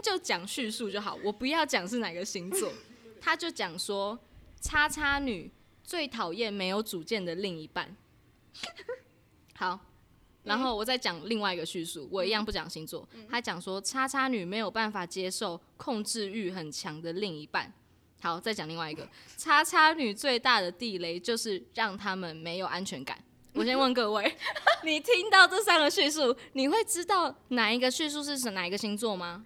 就讲叙述就好，我不要讲是哪个星座。他就讲说，叉叉女最讨厌没有主见的另一半。好，然后我再讲另外一个叙述，我一样不讲星座。他讲说，叉叉女没有办法接受控制欲很强的另一半。好，再讲另外一个，叉叉女最大的地雷就是让他们没有安全感。我先问各位，你听到这三个叙述，你会知道哪一个叙述是哪一个星座吗？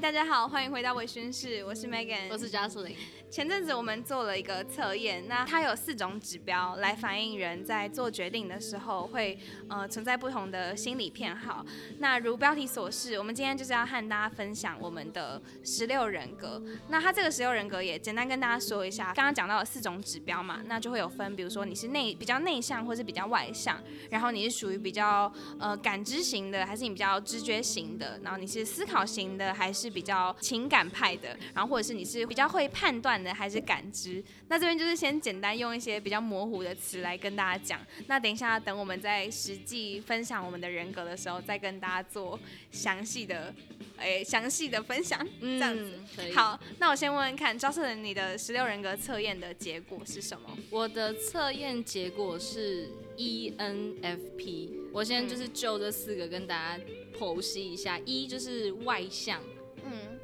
大家好，欢迎回到微醺室，我是 Megan，我是 j 斯 c 前阵子我们做了一个测验，那它有四种指标来反映人在做决定的时候会呃存在不同的心理偏好。那如标题所示，我们今天就是要和大家分享我们的十六人格。那它这个十六人格也简单跟大家说一下，刚刚讲到了四种指标嘛，那就会有分，比如说你是内比较内向或是比较外向，然后你是属于比较呃感知型的，还是你比较直觉型的，然后你是思考型的，还是是比较情感派的，然后或者是你是比较会判断的，还是感知？那这边就是先简单用一些比较模糊的词来跟大家讲。那等一下，等我们在实际分享我们的人格的时候，再跟大家做详细的，诶，详细的分享。这样子，好。那我先问问看，赵世仁，你的十六人格测验的结果是什么？我的测验结果是 ENFP。我先就是就这四个跟大家剖析一下。一就是外向。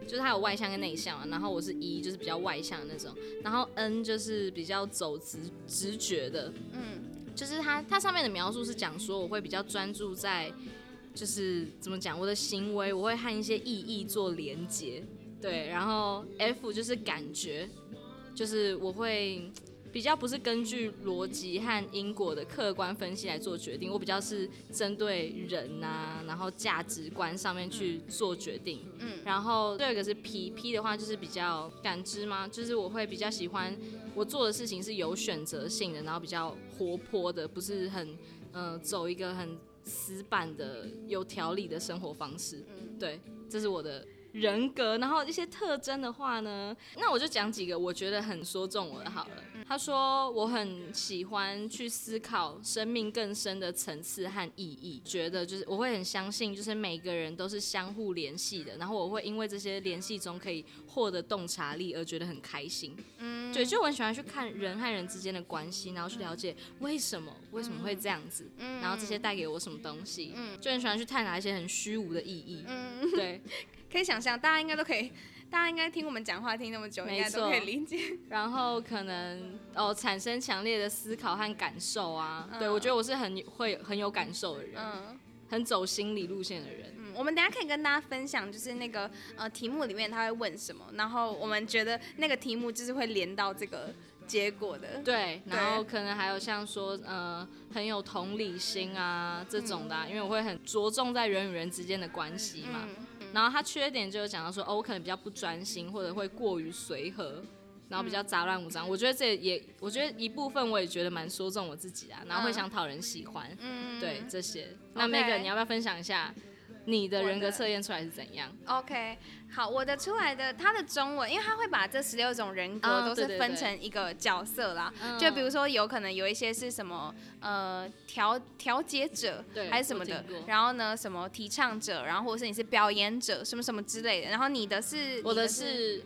嗯，就是他有外向跟内向嘛，然后我是一，就是比较外向的那种，然后 N 就是比较走直直觉的，嗯，就是他他上面的描述是讲说我会比较专注在，就是怎么讲我的行为，我会和一些意义做连接，对，然后 F 就是感觉，就是我会。比较不是根据逻辑和因果的客观分析来做决定，我比较是针对人呐，然后价值观上面去做决定。嗯，然后第二个是 P，P 的话就是比较感知吗？就是我会比较喜欢我做的事情是有选择性的，然后比较活泼的，不是很嗯走一个很死板的有条理的生活方式。嗯，对，这是我的。人格，然后一些特征的话呢，那我就讲几个我觉得很说中我的好了。他说我很喜欢去思考生命更深的层次和意义，觉得就是我会很相信，就是每个人都是相互联系的，然后我会因为这些联系中可以获得洞察力而觉得很开心。嗯，对，就我很喜欢去看人和人之间的关系，然后去了解为什么为什么会这样子，然后这些带给我什么东西，嗯就很喜欢去探讨一些很虚无的意义。嗯，对。可以想象，大家应该都可以，大家应该听我们讲话听那么久，应该都可以理解。然后可能哦，产生强烈的思考和感受啊。对，我觉得我是很会很有感受的人，嗯，很走心理路线的人。嗯，我们等下可以跟大家分享，就是那个呃题目里面他会问什么，然后我们觉得那个题目就是会连到这个结果的。对，然后可能还有像说呃很有同理心啊这种的，因为我会很着重在人与人之间的关系嘛。然后他缺点就是讲到说，哦，我可能比较不专心，或者会过于随和，然后比较杂乱无章。我觉得这也，我觉得一部分我也觉得蛮说中我自己啊，然后会想讨人喜欢，嗯，对这些。那 Megan，你要不要分享一下？你的人格测验出来是怎样？OK，好，我的出来的它的中文，因为它会把这十六种人格都是分成一个角色啦。就比如说，有可能有一些是什么呃调调节者，还是什么的。然后呢，什么提倡者，然后或者是你是表演者，什么什么之类的。然后你的是，我的是。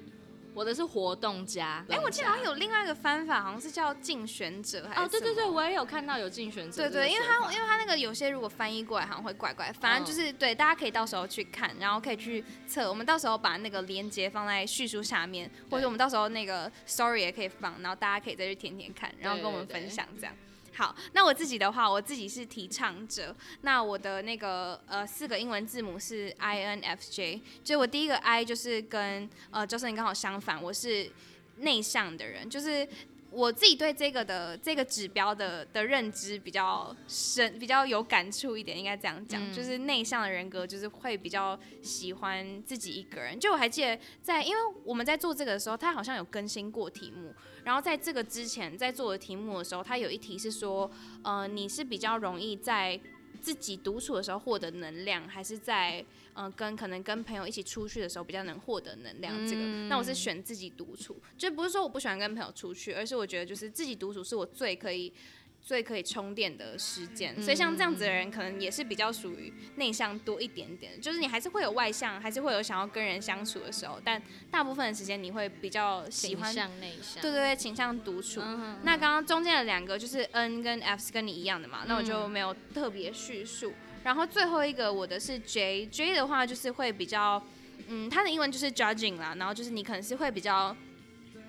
我的是活动家，哎，我记得好像有另外一个翻法，好像是叫竞选者，还是？哦，对对对，我也有看到有竞选者。对对，因为他因为他那个有些如果翻译过来好像会怪怪，反正就是对，大家可以到时候去看，然后可以去测。我们到时候把那个链接放在叙述下面，或者我们到时候那个 story 也可以放，然后大家可以再去填填看，然后跟我们分享这样。好，那我自己的话，我自己是提倡者。那我的那个呃四个英文字母是 I N F J，就我第一个 I 就是跟呃周生你刚好相反，我是内向的人，就是。我自己对这个的这个指标的的认知比较深，比较有感触一点，应该这样讲，就是内向的人格就是会比较喜欢自己一个人。就我还记得在，因为我们在做这个的时候，他好像有更新过题目，然后在这个之前在做的题目的时候，他有一题是说，呃，你是比较容易在。自己独处的时候获得能量，还是在嗯跟可能跟朋友一起出去的时候比较能获得能量？这个，那我是选自己独处，就不是说我不喜欢跟朋友出去，而是我觉得就是自己独处是我最可以最可以充电的时间。所以像这样子的人，可能也是比较属于内向多一点点，就是你还是会有外向，还是会有想要跟人相处的时候，但大部分的时间你会比较喜欢内向，对对对，倾向独处。那刚刚中间的两个就是 N 跟 F 是跟你一样的嘛，那我就没有特别叙述。然后最后一个我的是 J，J 的话就是会比较，嗯，它的英文就是 judging 啦，然后就是你可能是会比较，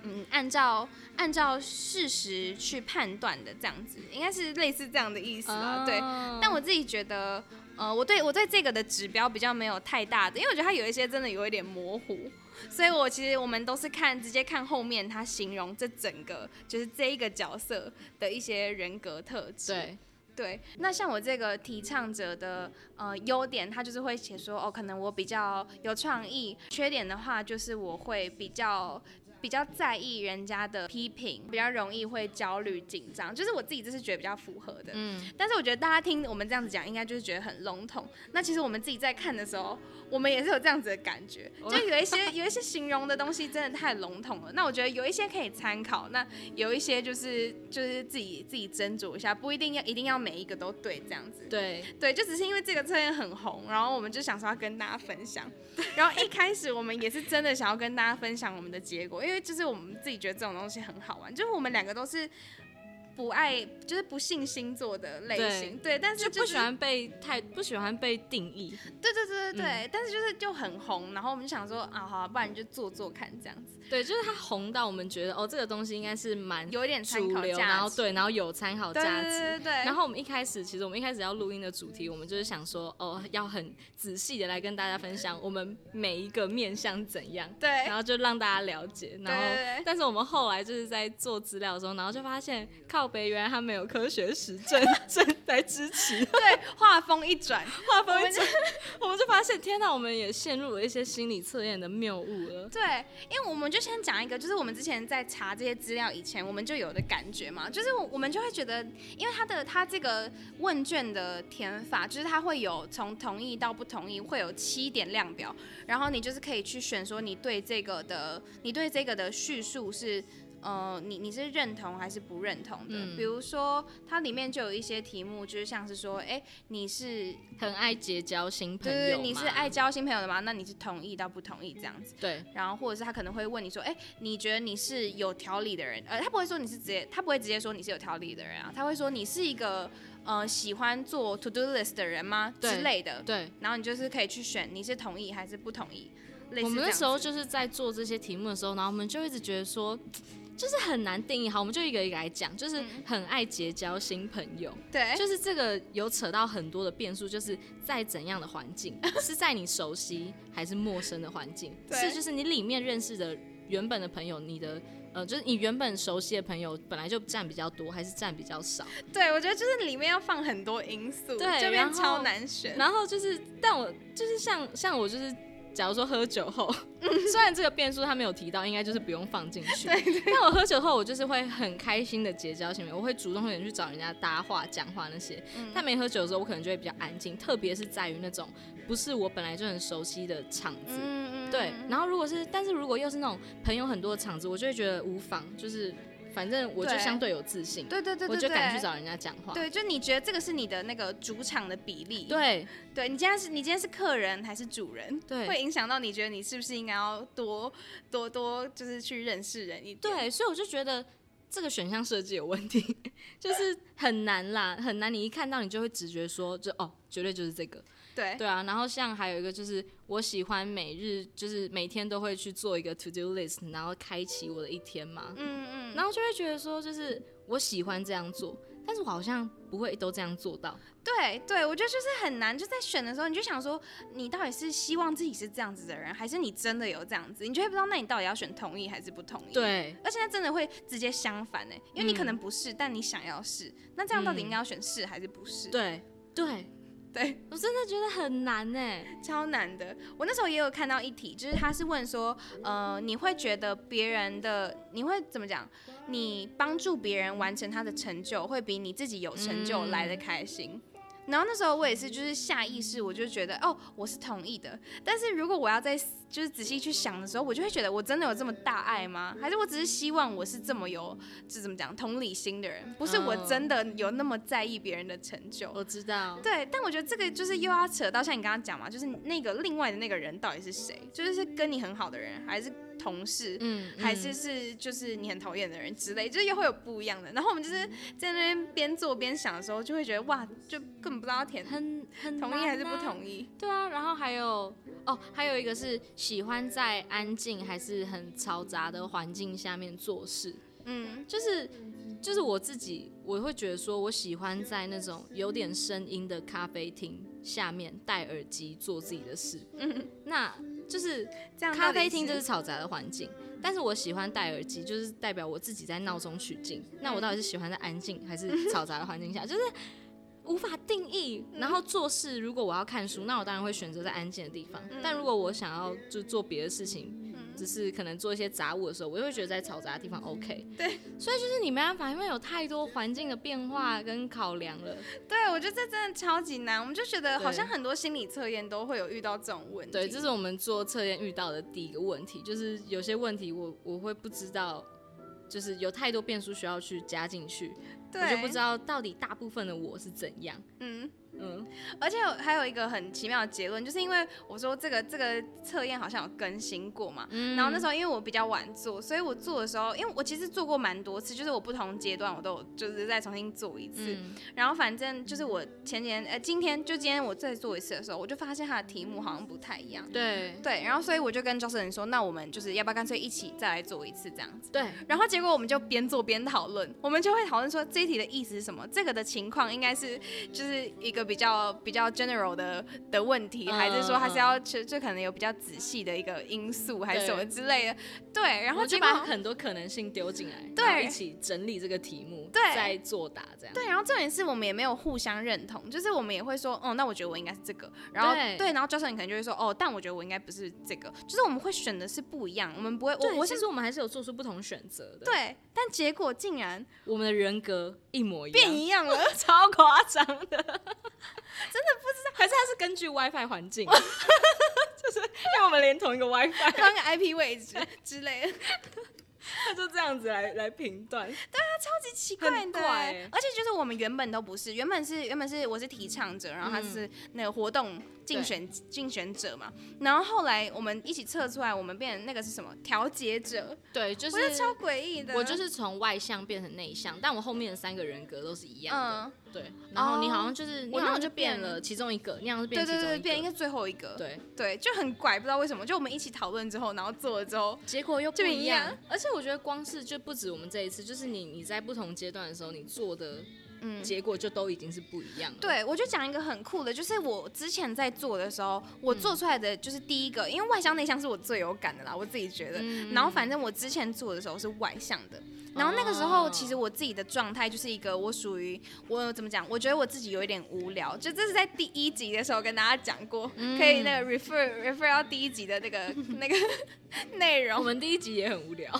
嗯，按照按照事实去判断的这样子，应该是类似这样的意思啦，对。但我自己觉得，呃，我对我对这个的指标比较没有太大的，因为我觉得它有一些真的有一点模糊，所以我其实我们都是看直接看后面它形容这整个就是这一个角色的一些人格特质。对。对，那像我这个提倡者的呃优点，他就是会写说，哦，可能我比较有创意；缺点的话，就是我会比较。比较在意人家的批评，比较容易会焦虑紧张，就是我自己这是觉得比较符合的。嗯，但是我觉得大家听我们这样子讲，应该就是觉得很笼统。那其实我们自己在看的时候，我们也是有这样子的感觉，就有一些有一些形容的东西真的太笼统了。那我觉得有一些可以参考，那有一些就是就是自己自己斟酌一下，不一定要一定要每一个都对这样子。对对，就只是因为这个测验很红，然后我们就想说要跟大家分享。然后一开始我们也是真的想要跟大家分享我们的结果，因为因为就是我们自己觉得这种东西很好玩，就是我们两个都是。不爱就是不信星座的类型，对，但是就不喜欢被太不喜欢被定义，对对对对对，但是就是就很红，然后我们就想说啊，好，不然你就做做看这样子，对，就是它红到我们觉得哦，这个东西应该是蛮有一点主流，然后对，然后有参考价值，对对对，然后我们一开始其实我们一开始要录音的主题，我们就是想说哦，要很仔细的来跟大家分享我们每一个面相怎样，对，然后就让大家了解，然后但是我们后来就是在做资料的时候，然后就发现靠北原来他没有。科学实证 正在支持，对，画风一转，画风一转，我们就发现，天哪，我们也陷入了一些心理测验的谬误了。对，因为我们就先讲一个，就是我们之前在查这些资料以前，我们就有的感觉嘛，就是我们就会觉得，因为他的他这个问卷的填法，就是他会有从同意到不同意，会有七点量表，然后你就是可以去选说你对这个的，你对这个的叙述是。呃，你你是认同还是不认同的？比如说，它里面就有一些题目，就是像是说，哎，你是很爱结交新朋友对对，你是爱交新朋友的吗？那你是同意到不同意这样子？对。然后或者是他可能会问你说，哎，你觉得你是有条理的人？呃，他不会说你是直接，他不会直接说你是有条理的人啊，他会说你是一个呃喜欢做 to do list 的人吗？之类的。对。然后你就是可以去选你是同意还是不同意。我们那时候就是在做这些题目的时候，然后我们就一直觉得说。就是很难定义好，我们就一个一个来讲。就是很爱结交新朋友，对，就是这个有扯到很多的变数，就是在怎样的环境，是在你熟悉还是陌生的环境？是就是你里面认识的原本的朋友，你的呃，就是你原本熟悉的朋友本来就占比较多，还是占比较少？对，我觉得就是里面要放很多因素，对，这边超难选。然后就是，但我就是像像我就是。假如说喝酒后，虽然这个变数他没有提到，应该就是不用放进去。但我喝酒后，我就是会很开心的结交新朋友，我会主动点去找人家搭话、讲话那些。但没喝酒的时候，我可能就会比较安静，特别是在于那种不是我本来就很熟悉的场子。对，然后如果是，但是如果又是那种朋友很多的场子，我就会觉得无妨，就是。反正我就相对有自信，对对对我就敢去找人家讲话。对，就你觉得这个是你的那个主场的比例？对，对你今天是你今天是客人还是主人？对，会影响到你觉得你是不是应该要多多多就是去认识人一点？对，所以我就觉得这个选项设计有问题，就是很难啦，很难。你一看到你就会直觉说，就哦，绝对就是这个。对对啊，然后像还有一个就是，我喜欢每日就是每天都会去做一个 to do list，然后开启我的一天嘛。嗯嗯。然后就会觉得说，就是我喜欢这样做，但是我好像不会都这样做到。对对，我觉得就是很难，就在选的时候，你就想说，你到底是希望自己是这样子的人，还是你真的有这样子？你就会不知道，那你到底要选同意还是不同意？对。而且它真的会直接相反呢，因为你可能不是，但你想要是，那这样到底应该要选是还是不是？对对。对我真的觉得很难哎，超难的。我那时候也有看到一题，就是他是问说，呃，你会觉得别人的，你会怎么讲？你帮助别人完成他的成就，会比你自己有成就来的开心？然后那时候我也是，就是下意识我就觉得，哦，我是同意的。但是如果我要再就是仔细去想的时候，我就会觉得，我真的有这么大爱吗？还是我只是希望我是这么有，就怎么讲，同理心的人？不是我真的有那么在意别人的成就。我知道。对，但我觉得这个就是又要扯到像你刚刚讲嘛，就是那个另外的那个人到底是谁？就是是跟你很好的人，还是？同事，嗯，还是是就是你很讨厌的人之类，就是又会有不一样的。然后我们就是在那边边做边想的时候，就会觉得哇，就根本不知道填很很同意还是不同意。对啊，然后还有哦，还有一个是喜欢在安静还是很嘈杂的环境下面做事。嗯，就是就是我自己，我会觉得说我喜欢在那种有点声音的咖啡厅下面戴耳机做自己的事。嗯，那。就是这样，咖啡厅就是嘈杂的环境，但是我喜欢戴耳机，就是代表我自己在闹中取静。那我到底是喜欢在安静还是 嘈杂的环境下？就是无法定义。然后做事，如果我要看书，那我当然会选择在安静的地方。但如果我想要就做别的事情。只是可能做一些杂物的时候，我就会觉得在嘈杂的地方 OK。对，所以就是你没办法，因为有太多环境的变化跟考量了。对，我觉得这真的超级难。我们就觉得好像很多心理测验都会有遇到这种问题。对，这是我们做测验遇到的第一个问题，就是有些问题我我会不知道，就是有太多变数需要去加进去，我就不知道到底大部分的我是怎样。嗯。嗯，而且还有一个很奇妙的结论，就是因为我说这个这个测验好像有更新过嘛，嗯。然后那时候因为我比较晚做，所以我做的时候，因为我其实做过蛮多次，就是我不同阶段我都有就是再重新做一次，然后反正就是我前年呃今天就今天我再做一次的时候，我就发现它的题目好像不太一样，对。对，然后所以我就跟教授人说，那我们就是要不要干脆一起再来做一次这样子，对，然后结果我们就边做边讨论，我们就会讨论说这一题的意思是什么，这个的情况应该是就是一个。比较比较 general 的的问题，还是说他是要就就可能有比较仔细的一个因素，还是什么之类的？对，然后就把很多可能性丢进来，对，一起整理这个题目，对，再作答这样。对，然后重点是我们也没有互相认同，就是我们也会说，哦，那我觉得我应该是这个，然后对，然后教授你可能就会说，哦，但我觉得我应该不是这个，就是我们会选的是不一样，我们不会，我其实我们还是有做出不同选择的，对，但结果竟然我们的人格一模一样，变一样了，超夸张的。真的不知道，还是它是根据 WiFi 环境，就是因为我们连同一个 WiFi，同一个 IP 位置 之类的。他就这样子来来评断，对啊，超级奇怪的，而且就是我们原本都不是，原本是原本是我是提倡者，然后他是那个活动竞选竞选者嘛，然后后来我们一起测出来，我们变成那个是什么调节者，对，就是我超诡异的，我就是从外向变成内向，但我后面的三个人格都是一样的，对，然后你好像就是你好像就变了其中一个，你好像是变对对对，变应该最后一个，对。对，就很怪，不知道为什么，就我们一起讨论之后，然后做了之后，结果又不一样，而且。我觉得光是就不止我们这一次，就是你你在不同阶段的时候，你做的嗯结果就都已经是不一样了。对，我就讲一个很酷的，就是我之前在做的时候，我做出来的就是第一个，因为外向内向是我最有感的啦，我自己觉得。然后反正我之前做的时候是外向的，然后那个时候其实我自己的状态就是一个我属于我怎么讲？我觉得我自己有一点无聊，就这是在第一集的时候跟大家讲过，可以那个 refer refer 到第一集的那个 那个。内容，我们第一集也很无聊，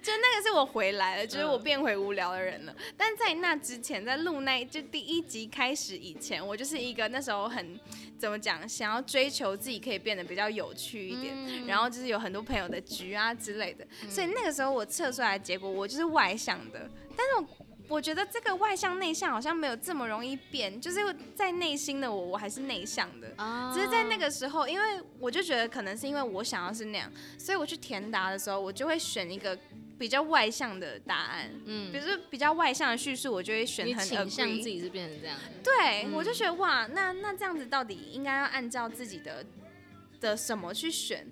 就那个是我回来了，就是我变回无聊的人了。但在那之前，在录那就第一集开始以前，我就是一个那时候很怎么讲，想要追求自己可以变得比较有趣一点，然后就是有很多朋友的局啊之类的。所以那个时候我测出来的结果，我就是外向的，但是我。我觉得这个外向内向好像没有这么容易变，就是在内心的我，我还是内向的。只是在那个时候，因为我就觉得可能是因为我想要是那样，所以我去填答的时候，我就会选一个比较外向的答案。嗯，比如说比较外向的叙述，我就会选很倾向自己是变成这样。对，我就觉得哇，那那这样子到底应该要按照自己的的什么去选？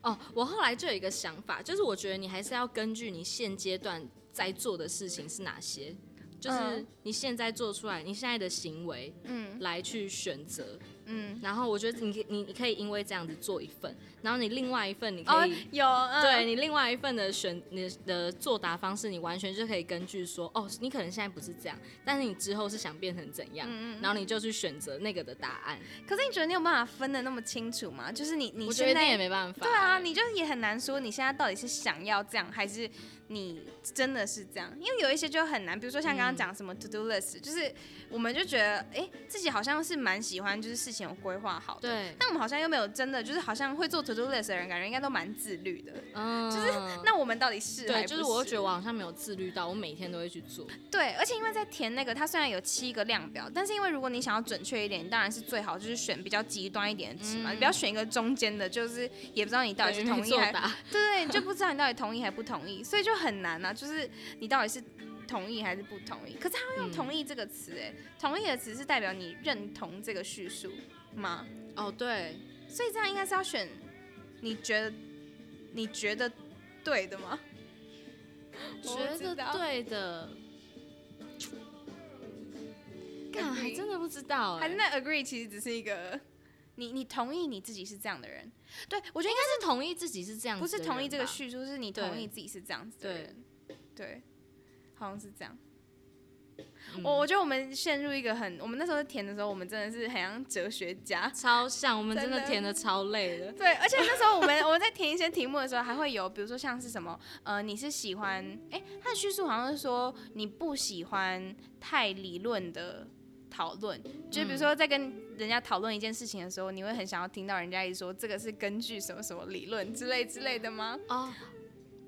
哦，我后来就有一个想法，就是我觉得你还是要根据你现阶段。在做的事情是哪些？就是你现在做出来，你现在的行为，嗯，来去选择嗯，然后我觉得你你你可以因为这样子做一份，然后你另外一份你可以有，对你另外一份的选你的作答方式，你完全就可以根据说，哦，你可能现在不是这样，但是你之后是想变成怎样，然后你就去选择那个的答案。可是你觉得你有办法分的那么清楚吗？就是你你现在也没办法，对啊，你就也很难说你现在到底是想要这样还是。你真的是这样，因为有一些就很难，比如说像刚刚讲什么 to do list，就是我们就觉得，哎，自己好像是蛮喜欢，就是事情有规划好。对。但我们好像又没有真的，就是好像会做 to do list 的人，感觉应该都蛮自律的。嗯。就是那我们到底是？对，就是我觉得我好像没有自律到，我每天都会去做。对，而且因为在填那个，它虽然有七个量表，但是因为如果你想要准确一点，当然是最好就是选比较极端一点的值嘛，你不要选一个中间的，就是也不知道你到底是同意还对对，你就不知道你到底同意还不同意，所以就很难啊，就是。你到底是同意还是不同意？可是他用“同意”这个词，哎，同意的词是代表你认同这个叙述吗？哦，对，所以这样应该是要选你觉得你觉得对的吗？觉得对的，干还真的不知道，还是那 agree 其实只是一个你你同意你自己是这样的人？对我觉得应该是同意自己是这样，不是同意这个叙述，是你同意自己是这样子的人。对，好像是这样。我我觉得我们陷入一个很，我们那时候填的时候，我们真的是很像哲学家，超像。我们真的填的超累的。对，而且那时候我们 我们在填一些题目的时候，还会有，比如说像是什么，呃，你是喜欢，哎，他的叙述好像是说你不喜欢太理论的讨论，就比如说在跟人家讨论一件事情的时候，你会很想要听到人家一说这个是根据什么什么理论之类之类的吗？哦。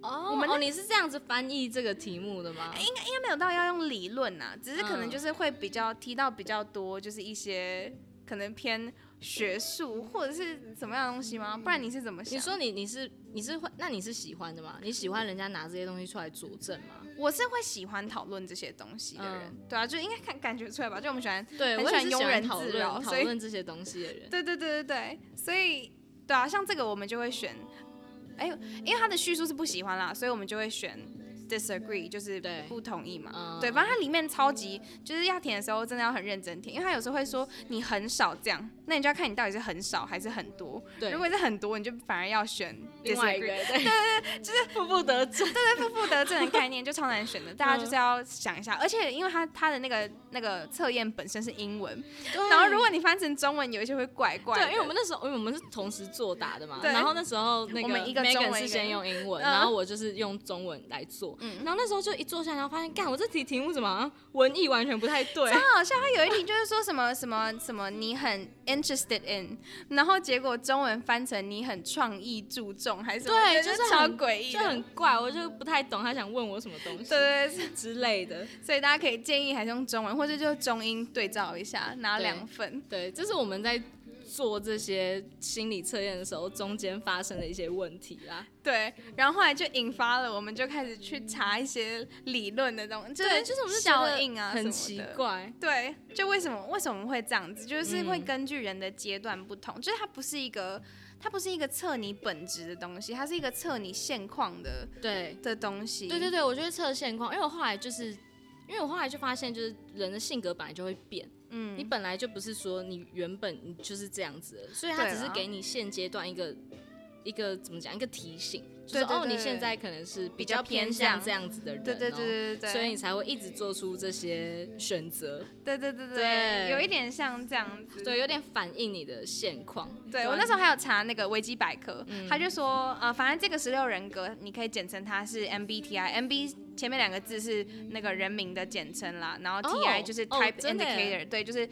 哦，我们哦，你是这样子翻译这个题目的吗？应该应该没有到要用理论呐，只是可能就是会比较提到比较多，就是一些可能偏学术或者是怎么样的东西吗？不然你是怎么想？你说你你是你是会那你是喜欢的吗？你喜欢人家拿这些东西出来佐证吗？我是会喜欢讨论这些东西的人，对啊，就应该看感觉出来吧。就我们喜欢对，很喜欢庸人自扰，讨论这些东西的人。对对对对对，所以对啊，像这个我们就会选。哎，因为他的叙述是不喜欢啦，所以我们就会选。Disagree 就是不同意嘛，对，反正它里面超级就是要填的时候真的要很认真填，因为它有时候会说你很少这样，那你就要看你到底是很少还是很多。对，如果是很多，你就反而要选另外一个。对对对，就是负负得正。对对，负负得正的概念就超难选的，大家就是要想一下。而且因为它它的那个那个测验本身是英文，然后如果你翻成中文，有一些会怪怪。对，因为我们那时候因为我们是同时作答的嘛，然后那时候那个 Megan 是先用英文，然后我就是用中文来做，然后那时候就。一坐下，然后发现，干，我这题题目怎么文艺完全不太对？超好笑，他有一题就是说什么什么什么，你很 interested in，然后结果中文翻成你很创意注重，还是什么？对，就是超诡异，就很怪，我就不太懂他想问我什么东西，对对 之类的。所以大家可以建议还是用中文，或者就中英对照一下，拿两份。对，这是我们在。做这些心理测验的时候，中间发生的一些问题啦。对，然后后来就引发了，我们就开始去查一些理论的东西，对，就是我们效应啊，很奇怪。对，就为什么为什么会这样子？就是会根据人的阶段不同，就是它不是一个，它不是一个测你本质的东西，它是一个测你现况的，对的东西。对对对，我觉得测现况，因为我后来就是，因为我后来就发现，就是人的性格本来就会变。嗯，你本来就不是说你原本你就是这样子，所以他只是给你现阶段一个一个怎么讲一个提醒。就是哦，你现在可能是比较偏向这样子的人，对对对对对，所以你才会一直做出这些选择。对对对对，有一点像这样子，对，有点反映你的现况。对我那时候还有查那个维基百科，他就说呃，反正这个十六人格，你可以简称它是 MBTI，MB 前面两个字是那个人名的简称啦，然后 TI 就是 Type Indicator，对，就是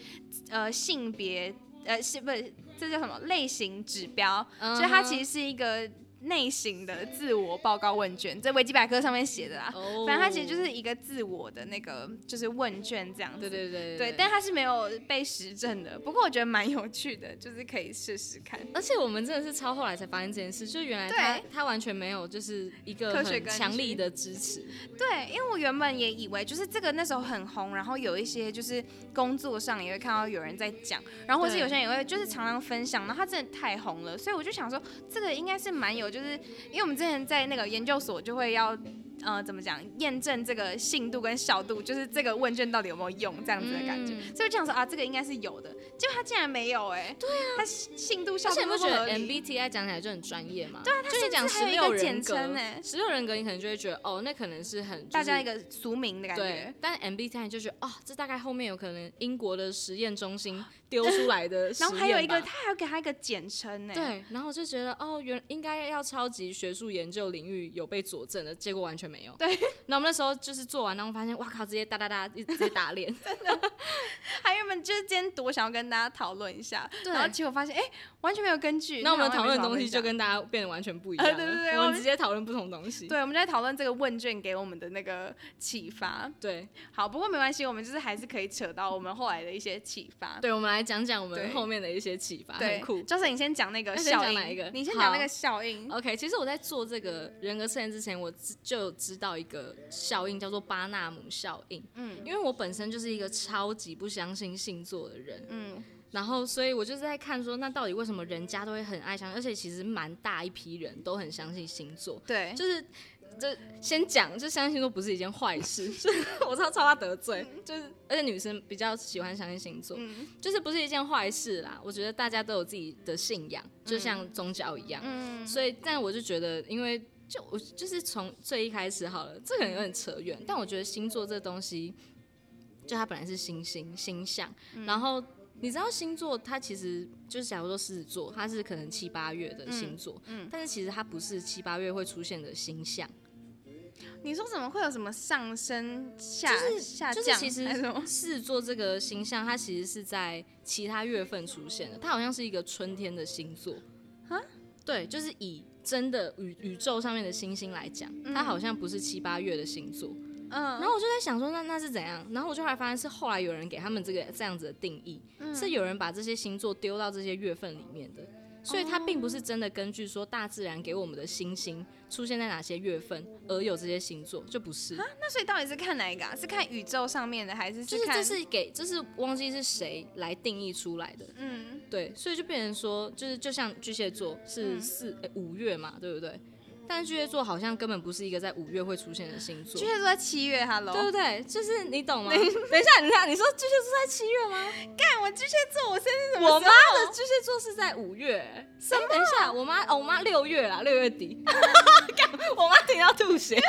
呃性别呃是不是这叫什么类型指标？所以它其实是一个。内省的自我报告问卷，在维基百科上面写的啦。哦。反正它其实就是一个自我的那个，就是问卷这样子。对对对。对，但它是没有被实证的。不过我觉得蛮有趣的，就是可以试试看。而且我们真的是超后来才发现这件事，就原来他他完全没有就是一个很强力的支持。对，因为我原本也以为就是这个那时候很红，然后有一些就是工作上也会看到有人在讲，然后或是有些人也会就是常常分享，然后他真的太红了，所以我就想说这个应该是蛮有。就是因为我们之前在那个研究所就会要呃怎么讲验证这个信度跟效度，就是这个问卷到底有没有用这样子的感觉。所以我想说啊，这个应该是有的，结果他竟然没有哎。对啊，他信度效度不觉得 MBTI 讲起来就很专业嘛？对啊，他就讲十六人格哎，十六人格你可能就会觉得哦，那可能是很大家一个俗名的感觉。对，但 MBTI 就觉得哦，这大概后面有可能英国的实验中心丢出来的，然后还有一个他还要给他一个简称呢。对，然后我就觉得哦，原应该要超级学术研究领域有被佐证的，结果完全没有。对，那我们那时候就是做完，然后发现哇靠，直接哒哒哒，直接打脸。真的，还原本就是今天多想要跟大家讨论一下，然后结果发现哎，完全没有根据。那我们讨论的东西就跟大家变得完全不一样。对对对，我们直接讨论不同东西。对，我们在讨论这个问卷给我们的那个启发。对，好，不过没关系，我们就是还是可以扯到我们后来的一些启发。对，我们来讲讲我们后面的一些启发，很酷。就是你先讲那个效应，哪一个？你先讲那个效应。OK，其实我在做这个人格测验之前，我就知道一个效应，叫做巴纳姆效应。嗯，因为我本身就是一个超级不相信星座的人。嗯，然后所以我就是在看说，那到底为什么人家都会很爱相信，而且其实蛮大一批人都很相信星座。对，就是。就先讲，就相信星座不是一件坏事，我超超怕得罪，就是而且女生比较喜欢相信星座，就是不是一件坏事啦。我觉得大家都有自己的信仰，就像宗教一样，嗯所以但我就觉得，因为就我就是从最一开始好了，这可能有点扯远，但我觉得星座这东西，就它本来是星星星象，然后你知道星座它其实就是假如说狮子座，它是可能七八月的星座，嗯但是其实它不是七八月会出现的星象。你说怎么会有什么上升下就是下降？就是其实狮子座这个星象，它其实是在其他月份出现的。它好像是一个春天的星座啊？对，就是以真的宇宇宙上面的星星来讲，它好像不是七八月的星座。嗯。然后我就在想说，那那是怎样？然后我就后来发现是后来有人给他们这个这样子的定义，是有人把这些星座丢到这些月份里面的。所以它并不是真的根据说大自然给我们的星星出现在哪些月份而有这些星座，就不是啊。那所以到底是看哪一个？是看宇宙上面的，还是就是这是给这是忘记是谁来定义出来的？嗯，对，所以就变成说，就是就像巨蟹座是四五月嘛，对不对？但是巨蟹座好像根本不是一个在五月会出现的星座。巨蟹座在七月，Hello，对不对？就是你懂吗？等一下，你看，你说巨蟹座在七月吗？干，我巨蟹座，我生日怎么？我妈的巨蟹座是在五月。什么？等一下，我妈，哦，我妈六月啦，六月底。干，我妈听到吐血。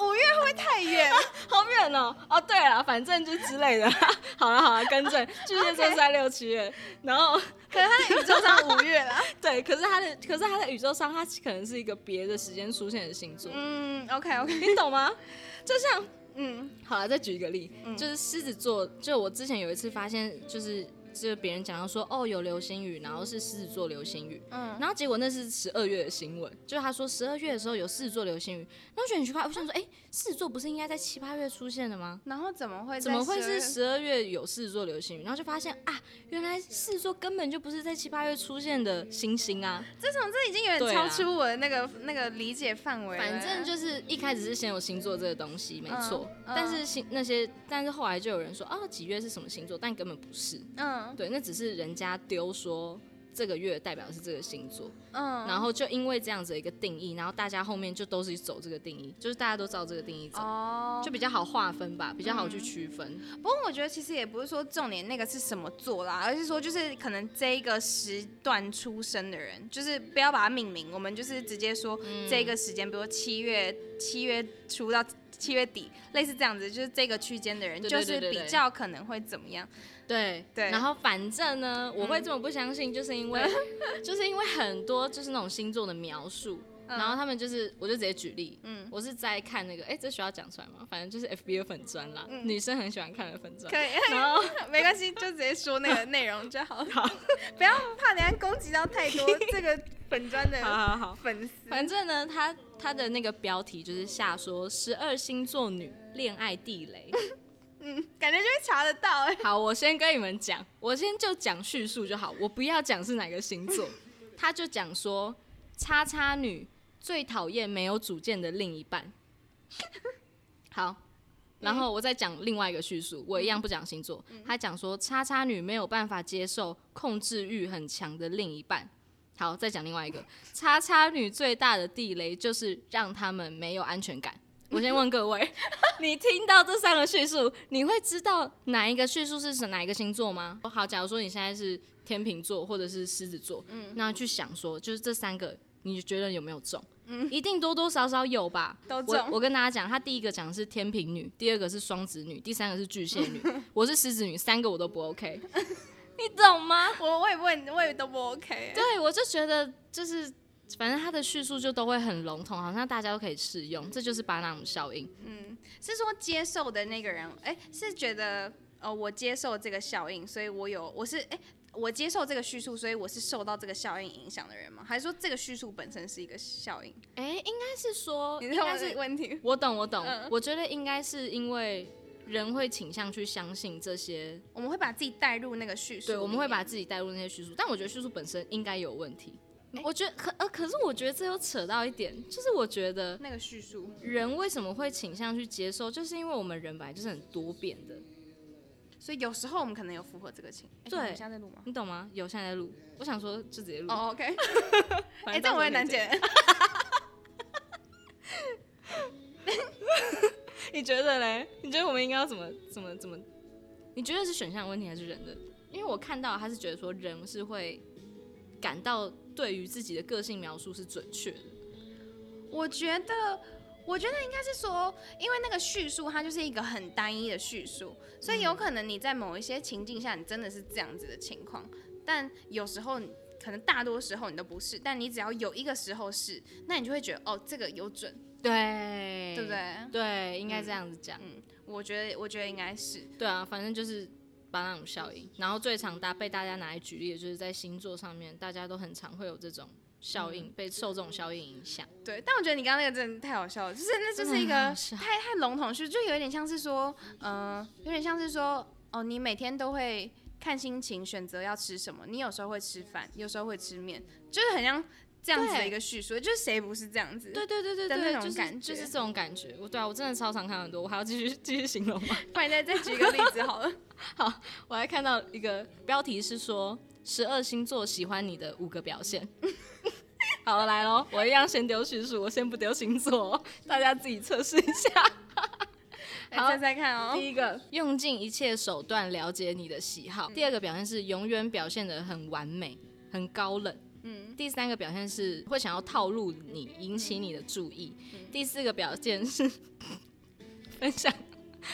五月会不会太远？好远哦！哦，对了，反正就之类的。好了好了，更正，巨蟹座在六七月，然后可是他的宇宙上五月啦。对，可是他的，可是他的宇宙上，他可能是一个别的时间出现的星座。嗯，OK OK，你懂吗？就像，嗯，好了，再举一个例，就是狮子座，就我之前有一次发现，就是。就是别人讲到说哦有流星雨，然后是狮子座流星雨，嗯，然后结果那是十二月的新闻，就是他说十二月的时候有狮子座流星雨，然后觉得很奇怪，我想说哎狮子座不是应该在七八月出现的吗？然后怎么会怎么会是十二月有狮子座流星雨？然后就发现啊原来狮子座根本就不是在七八月出现的星星啊！这种这已经有点超出我的那个那个理解范围。反正就是一开始是先有星座这个东西没错，但是星那些但是后来就有人说哦几月是什么星座，但根本不是，嗯。对，那只是人家丢说这个月代表的是这个星座，嗯，然后就因为这样子的一个定义，然后大家后面就都是走这个定义，就是大家都照这个定义走，哦，就比较好划分吧，比较好去区分。不过我觉得其实也不是说重点那个是什么座啦，而是说就是可能这一个时段出生的人，就是不要把它命名，我们就是直接说这个时间，比如七月七月初到七月底，类似这样子，就是这个区间的人，就是比较可能会怎么样。对对，然后反正呢，我会这么不相信，就是因为 就是因为很多就是那种星座的描述，然后他们就是，我就直接举例，嗯，我是在看那个，哎，这需要讲出来吗？反正就是 F B 的粉砖啦，女生很喜欢看的粉砖，可以，然后 没关系，就直接说那个内容就好，好，不要怕人家攻击到太多这个粉砖的，好好好，粉丝。反正呢，他他的那个标题就是下说十二星座女恋爱地雷。嗯，感觉就会查得到哎。好，我先跟你们讲，我先就讲叙述就好，我不要讲是哪个星座。他就讲说，叉叉女最讨厌没有主见的另一半。好，然后我再讲另外一个叙述，我一样不讲星座。他讲说，叉叉女没有办法接受控制欲很强的另一半。好，再讲另外一个，叉叉女最大的地雷就是让他们没有安全感。我先问各位，你听到这三个叙述，你会知道哪一个叙述是哪一个星座吗？好，假如说你现在是天秤座或者是狮子座，嗯，那去想说，就是这三个，你觉得有没有中？嗯，一定多多少少有吧。都中。我我跟大家讲，他第一个讲的是天平女，第二个是双子女，第三个是巨蟹女。我是狮子女，三个我都不 OK。你懂吗？我我也不会，我也都不 OK。对，我就觉得就是，反正他的叙述就都会很笼统，好像大家都可以适用，这就是巴纳姆效应。嗯，是说接受的那个人，哎，是觉得，呃，我接受这个效应，所以我有，我是，哎，我接受这个叙述，所以我是受到这个效应影响的人吗？还是说这个叙述本身是一个效应？哎，应该是说，应该是问题。我懂，我懂，我觉得应该是因为。人会倾向去相信这些，我们会把自己带入那个叙述。对，我们会把自己带入那些叙述，但我觉得叙述本身应该有问题。我觉得可呃，可是我觉得这又扯到一点，就是我觉得那个叙述，人为什么会倾向去接受，就是因为我们人本来就是很多变的，所以有时候我们可能有符合这个情。对，现在在录吗？你懂吗？有现在在录。我想说就直接录。哦，OK。哎，这我也难剪。你觉得嘞？你觉得我们应该要怎么怎么怎么？你觉得是选项问题还是人的？因为我看到他是觉得说人是会感到对于自己的个性描述是准确的。我觉得，我觉得应该是说，因为那个叙述它就是一个很单一的叙述，所以有可能你在某一些情境下你真的是这样子的情况，但有时候可能大多时候你都不是，但你只要有一个时候是，那你就会觉得哦，这个有准。对，对不对？对，应该这样子讲。嗯，我觉得，我觉得应该是。对啊，反正就是巴纳姆效应。然后最常大被大家拿来举例的就是在星座上面，大家都很常会有这种效应，被受这种效应影响。对，但我觉得你刚刚那个真的太好笑了，就是那就是一个太太笼统是，就有点像是说，嗯，有点像是说，哦，你每天都会看心情选择要吃什么，你有时候会吃饭，有时候会吃面，就是很像。这样子的一个叙述，就是谁不是这样子？对对对对对，那种感觉，就是这种感觉。我对啊，我真的超常看很多，我还要继续继续形容吗？不然再再举一个例子好了。好，我还看到一个标题是说十二星座喜欢你的五个表现。好了，来喽，我一样先丢叙述，我先不丢星座，大家自己测试一下。好，再再看哦。第一个，用尽一切手段了解你的喜好。第二个表现是永远表现的很完美，很高冷。嗯，第三个表现是会想要套路你，引起你的注意。第四个表现是 分享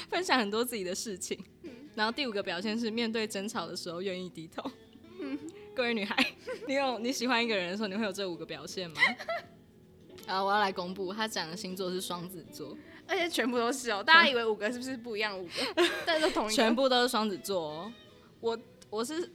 分享很多自己的事情。然后第五个表现是面对争吵的时候愿意低头。各位女孩，你有你喜欢一个人的时候，你会有这五个表现吗？啊，我要来公布，他讲的星座是双子座，而且全部都是哦。大家以为五个是不是不一样？五个，但是同一全部都是双子座。哦。我我是。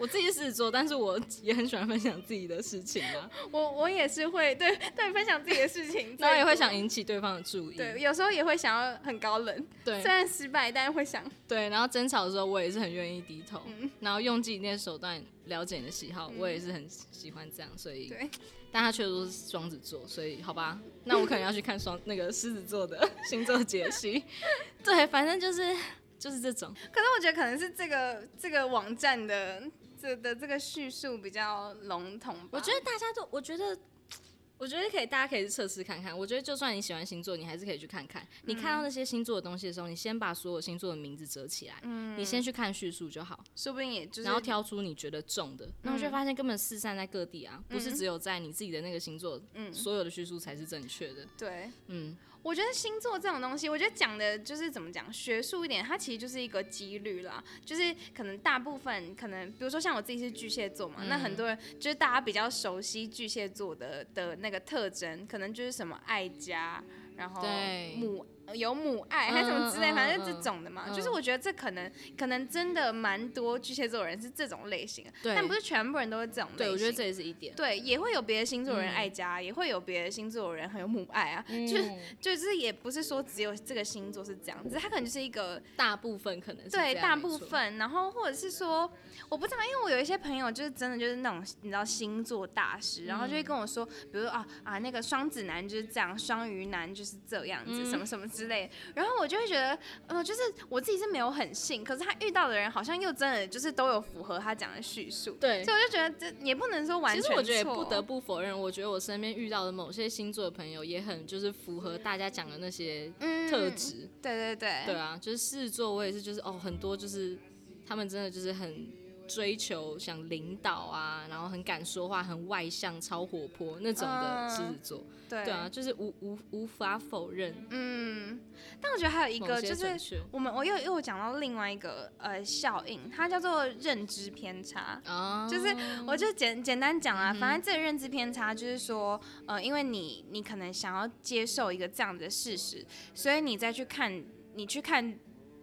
我自己是狮子座，但是我也很喜欢分享自己的事情啊。我我也是会对对分享自己的事情，然后也会想引起对方的注意。对，有时候也会想要很高冷。对，虽然失败，但是会想。对，然后争吵的时候，我也是很愿意低头，然后用尽那些手段了解你的喜好，我也是很喜欢这样。所以，对，但他确实是双子座，所以好吧，那我可能要去看双那个狮子座的 星座解析。对，反正就是就是这种。可是我觉得可能是这个这个网站的。这的这个叙述比较笼统，我觉得大家都，我觉得，我觉得可以，大家可以测试看看。我觉得就算你喜欢星座，你还是可以去看看。你看到那些星座的东西的时候，你先把所有星座的名字折起来，嗯，你先去看叙述就好，说不定也就是，然后挑出你觉得重的，那我就发现根本四散在各地啊，不是只有在你自己的那个星座，嗯，所有的叙述才是正确的。对，嗯。我觉得星座这种东西，我觉得讲的就是怎么讲，学术一点，它其实就是一个几率啦。就是可能大部分，可能比如说像我自己是巨蟹座嘛，那很多人就是大家比较熟悉巨蟹座的的那个特征，可能就是什么爱家，然后母。有母爱还是什么之类，反正这种的嘛。就是我觉得这可能可能真的蛮多巨蟹座人是这种类型，但不是全部人都是这种。对，我觉得这也是一点。对，也会有别的星座人爱家，也会有别的星座人很有母爱啊。就是就是也不是说只有这个星座是这样子，他可能就是一个大部分可能是对大部分，然后或者是说我不知道，因为我有一些朋友就是真的就是那种你知道星座大师，然后就会跟我说，比如说啊啊那个双子男就是这样，双鱼男就是这样子，什么什么。之类。然后我就会觉得，呃，就是我自己是没有很信，可是他遇到的人好像又真的就是都有符合他讲的叙述。对，所以我就觉得这也不能说完全。其实我觉得不得不否认，我觉得我身边遇到的某些星座的朋友也很就是符合大家讲的那些特质。对对对。对啊，就是狮子座，我也是，就是哦，很多就是他们真的就是很。追求想领导啊，然后很敢说话，很外向，超活泼那种的狮子座，对对啊，就是无无无法否认。嗯，但我觉得还有一个就是，我们我又又讲到另外一个呃效应，它叫做认知偏差。哦，就是我就简简单讲啊，反正这个认知偏差就是说，呃，因为你你可能想要接受一个这样的事实，所以你再去看，你去看。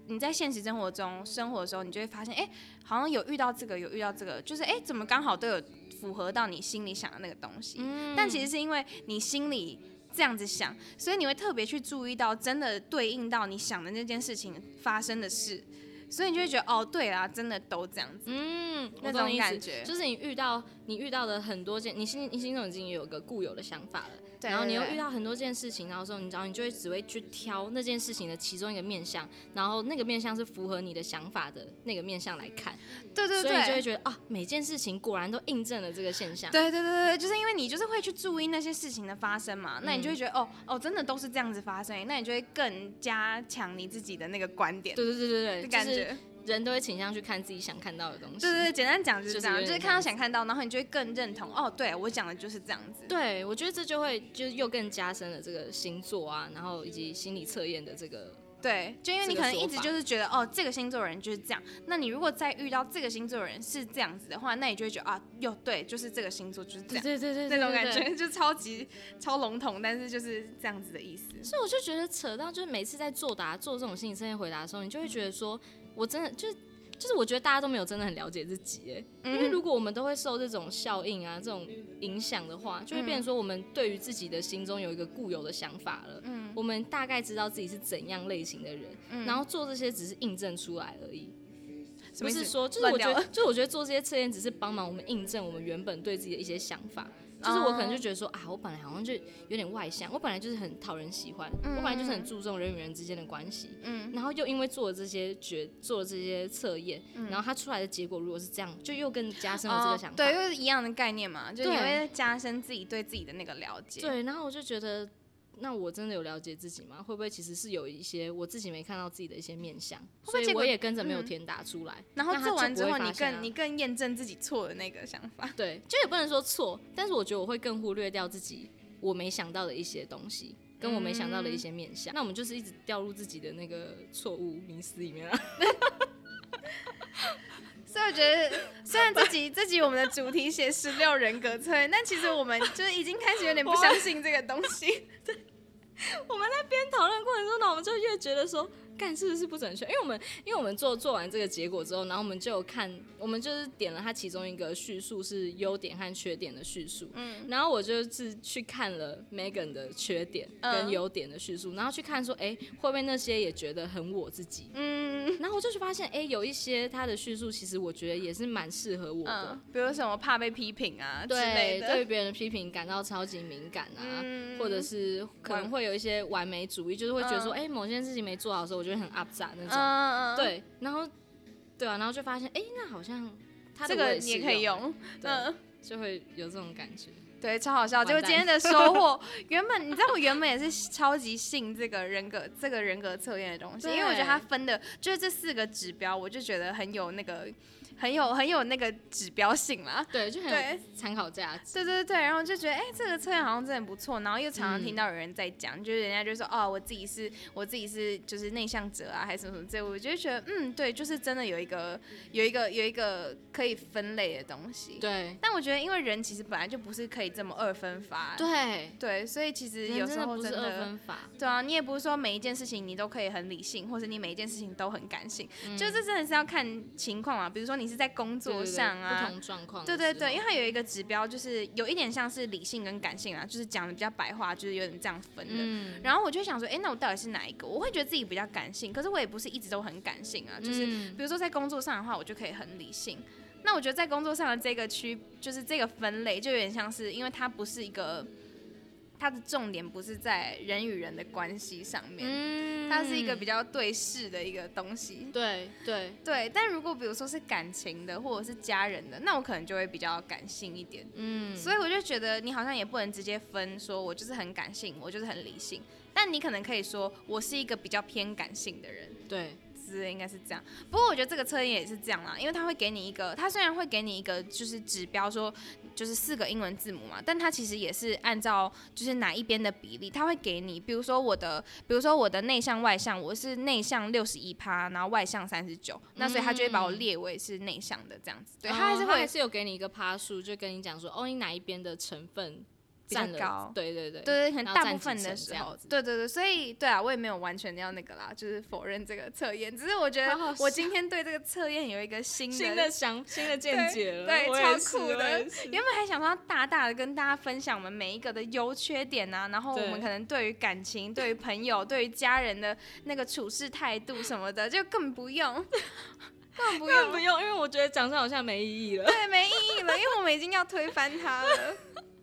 你在现实生活中生活的时候，你就会发现，哎，好像有遇到这个，有遇到这个，就是哎，怎么刚好都有符合到你心里想的那个东西。嗯。但其实是因为你心里这样子想，所以你会特别去注意到真的对应到你想的那件事情发生的事，所以你就会觉得，哦，对啦，真的都这样子。嗯。那种感觉，就是你遇到你遇到的很多件，你心你心中已经有个固有的想法了。然后你又遇到很多件事情，然后说你知道你就会只会去挑那件事情的其中一个面相，然后那个面相是符合你的想法的那个面相来看，对对对，所以你就会觉得啊，每件事情果然都印证了这个现象。对对对对，就是因为你就是会去注意那些事情的发生嘛，那你就会觉得哦哦，真的都是这样子发生，那你就会更加强你自己的那个观点。对对对对对，感觉。人都会倾向去看自己想看到的东西。对对对，简单讲就是这样，就是看到想看到，然后你就会更认同。哦，对我讲的就是这样子。对，我觉得这就会就是又更加深了这个星座啊，然后以及心理测验的这个。对，就因为你可能一直就是觉得哦，这个星座人就是这样。那你如果再遇到这个星座人是这样子的话，那你就会觉得啊，哟，对，就是这个星座就是这样。对对对，那种感觉就超级超笼统，但是就是这样子的意思。所以我就觉得扯到就是每次在作答做这种心理测验回答的时候，你就会觉得说我真的就是。就是我觉得大家都没有真的很了解自己，哎，因为如果我们都会受这种效应啊、这种影响的话，就会变成说我们对于自己的心中有一个固有的想法了。嗯，我们大概知道自己是怎样类型的人，然后做这些只是印证出来而已。不是说，就是我觉得，就是我觉得做这些测验只是帮忙我们印证我们原本对自己的一些想法。就是我可能就觉得说啊，我本来好像就有点外向，我本来就是很讨人喜欢，我本来就是很注重人与人之间的关系，嗯，然后又因为做了这些决，做了这些测验，然后它出来的结果如果是这样，就又更加深了这个想法，对，又是一样的概念嘛，就你会加深自己对自己的那个了解，对，然后我就觉得。那我真的有了解自己吗？会不会其实是有一些我自己没看到自己的一些面相，所以我也跟着没有填答出来。然后做完之后，你更你更验证自己错的那个想法。对，就也不能说错，但是我觉得我会更忽略掉自己我没想到的一些东西，跟我没想到的一些面相。那我们就是一直掉入自己的那个错误迷思里面了。所以我觉得，虽然这集这集我们的主题写十六人格测，但其实我们就是已经开始有点不相信这个东西。对。我们在边讨论过程中呢，我们就越觉得说。干是不是不准确？因为我们因为我们做做完这个结果之后，然后我们就有看，我们就是点了它其中一个叙述是优点和缺点的叙述，嗯，然后我就是去看了 Megan 的缺点跟优点的叙述，然后去看说，哎，会不会那些也觉得很我自己，嗯，然后我就去发现，哎，有一些他的叙述其实我觉得也是蛮适合我的，比如什么怕被批评啊，对，对别人的批评感到超级敏感啊，或者是可能会有一些完美主义，就是会觉得说，哎，某件事情没做好的时候，我觉得很 up 炸那种，对，然后，对啊，然后就发现，哎，那好像这个你也可以用，嗯，就会有这种感觉，对，超好笑。就今天的收获，原本你知道我原本也是超级信这个人格这个人格测验的东西，因为我觉得它分的就是这四个指标，我就觉得很有那个。很有很有那个指标性啦，对，就很有参考价值。对对对，然后就觉得哎，这个测验好像真的不错，然后又常常听到有人在讲，就是人家就说哦，我自己是我自己是就是内向者啊，还是什么什么这，我就觉得嗯，对，就是真的有一个有一个有一个可以分类的东西。对。但我觉得，因为人其实本来就不是可以这么二分法。对。对，所以其实有时候真的。二分法。对啊，你也不是说每一件事情你都可以很理性，或者你每一件事情都很感性，就这真的是要看情况啊。比如说你是在工作。上啊，不同状况。对对对，因为它有一个指标，就是有一点像是理性跟感性啊，就是讲的比较白话，就是有点这样分的。嗯。然后我就想说，哎，那我到底是哪一个？我会觉得自己比较感性，可是我也不是一直都很感性啊。就是比如说在工作上的话，我就可以很理性。那我觉得在工作上的这个区，就是这个分类，就有点像是，因为它不是一个。它的重点不是在人与人的关系上面，嗯，它是一个比较对视的一个东西。对对对，但如果比如说是感情的或者是家人的，那我可能就会比较感性一点。嗯，所以我就觉得你好像也不能直接分说，我就是很感性，我就是很理性。但你可能可以说我是一个比较偏感性的人。对。是应该是这样，不过我觉得这个测验也是这样啦，因为它会给你一个，它虽然会给你一个就是指标说就是四个英文字母嘛，但它其实也是按照就是哪一边的比例，它会给你，比如说我的，比如说我的内向外向，我是内向六十一趴，然后外向三十九，那所以它就会把我列为是内向的这样子，对，它还是会是有给你一个趴数，就跟你讲说，哦，你哪一边的成分。比较高，对对对，对对，可能大部分的时候，对对对，所以对啊，我也没有完全要那个啦，就是否认这个测验，只是我觉得我今天对这个测验有一个新的新的想新的见解了，对，超酷的。原本还想说大大的跟大家分享我们每一个的优缺点啊，然后我们可能对于感情、对于朋友、对于家人的那个处事态度什么的，就根本不用，根本不用不用，因为我觉得讲上好像没意义了，对，没意义了，因为我们已经要推翻它了。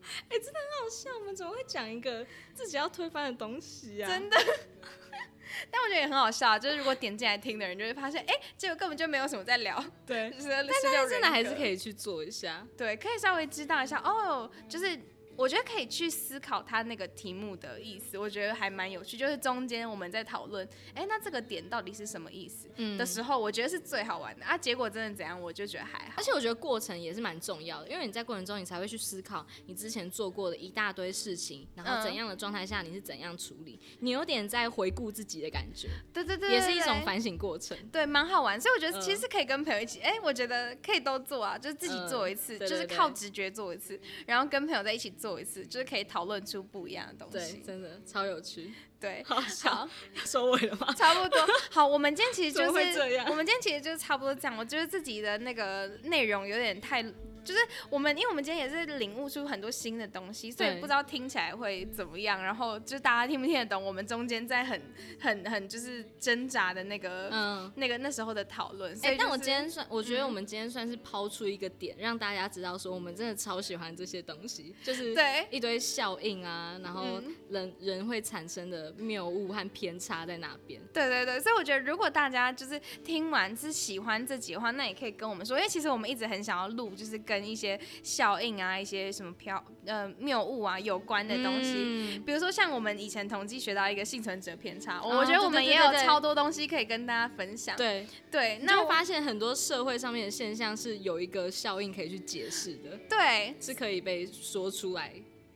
哎，真的很好笑，我们怎么会讲一个自己要推翻的东西啊？真的，但我觉得也很好笑，就是如果点进来听的人就会发现，哎，结果根本就没有什么在聊。对，但是真的还是可以去做一下，对，可以稍微知道一下哦，就是。我觉得可以去思考他那个题目的意思，我觉得还蛮有趣。就是中间我们在讨论，哎，那这个点到底是什么意思？嗯，的时候，我觉得是最好玩的啊。结果真的怎样，我就觉得还好。而且我觉得过程也是蛮重要的，因为你在过程中，你才会去思考你之前做过的一大堆事情，然后怎样的状态下你是怎样处理，你有点在回顾自己的感觉。对对对，也是一种反省过程。对，蛮好玩。所以我觉得其实可以跟朋友一起，哎，我觉得可以都做啊，就是自己做一次，就是靠直觉做一次，然后跟朋友在一起做一次，就是可以。讨论出不一样的东西，对，真的超有趣。对，好，好，收尾了吗？差不多。好，我们今天其实就 是，我们今天其实就是差不多这样。我觉得自己的那个内容有点太。就是我们，因为我们今天也是领悟出很多新的东西，所以不知道听起来会怎么样。然后就大家听不听得懂？我们中间在很、很、很就是挣扎的那个、嗯，那个那时候的讨论。哎，但我今天算，我觉得我们今天算是抛出一个点，让大家知道说，我们真的超喜欢这些东西，就是对一堆效应啊，然后人人会产生的谬误和偏差在哪边？对对对，所以我觉得如果大家就是听完是喜欢这集的话，那也可以跟我们说，因为其实我们一直很想要录，就是跟。跟一些效应啊，一些什么飘呃谬误啊有关的东西，比如说像我们以前统计学到一个幸存者偏差，我觉得我们也有超多东西可以跟大家分享。对对，那我发现很多社会上面的现象是有一个效应可以去解释的，对，是可以被说出来。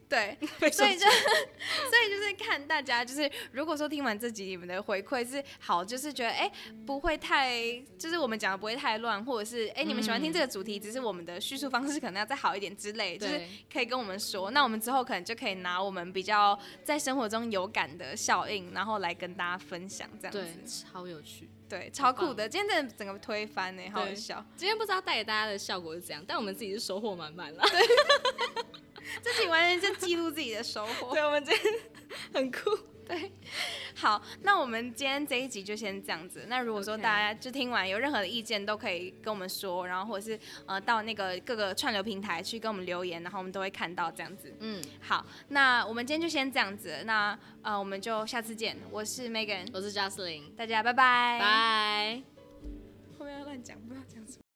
对，所以就 所以就是看大家，就是如果说听完这集你们的回馈是好，就是觉得哎不会太，就是我们讲的不会太乱，或者是哎你们喜欢听这个主题，只是我们的叙述方式可能要再好一点之类，就是可以跟我们说，那我们之后可能就可以拿我们比较在生活中有感的效应，然后来跟大家分享这样子，超有趣，对，超酷的，今天真的整个推翻呢，好笑，今天不知道带给大家的效果是怎样，但我们自己是收获满满了。自己完全是记录自己的收获，对，我们今天 很酷，对。好，那我们今天这一集就先这样子。那如果说大家就听完有任何的意见，都可以跟我们说，然后或者是呃到那个各个串流平台去跟我们留言，然后我们都会看到这样子。嗯，好，那我们今天就先这样子。那呃，我们就下次见。我是 Megan，我是 j u s l y n 大家拜拜，拜。后面要乱讲，不要讲什么。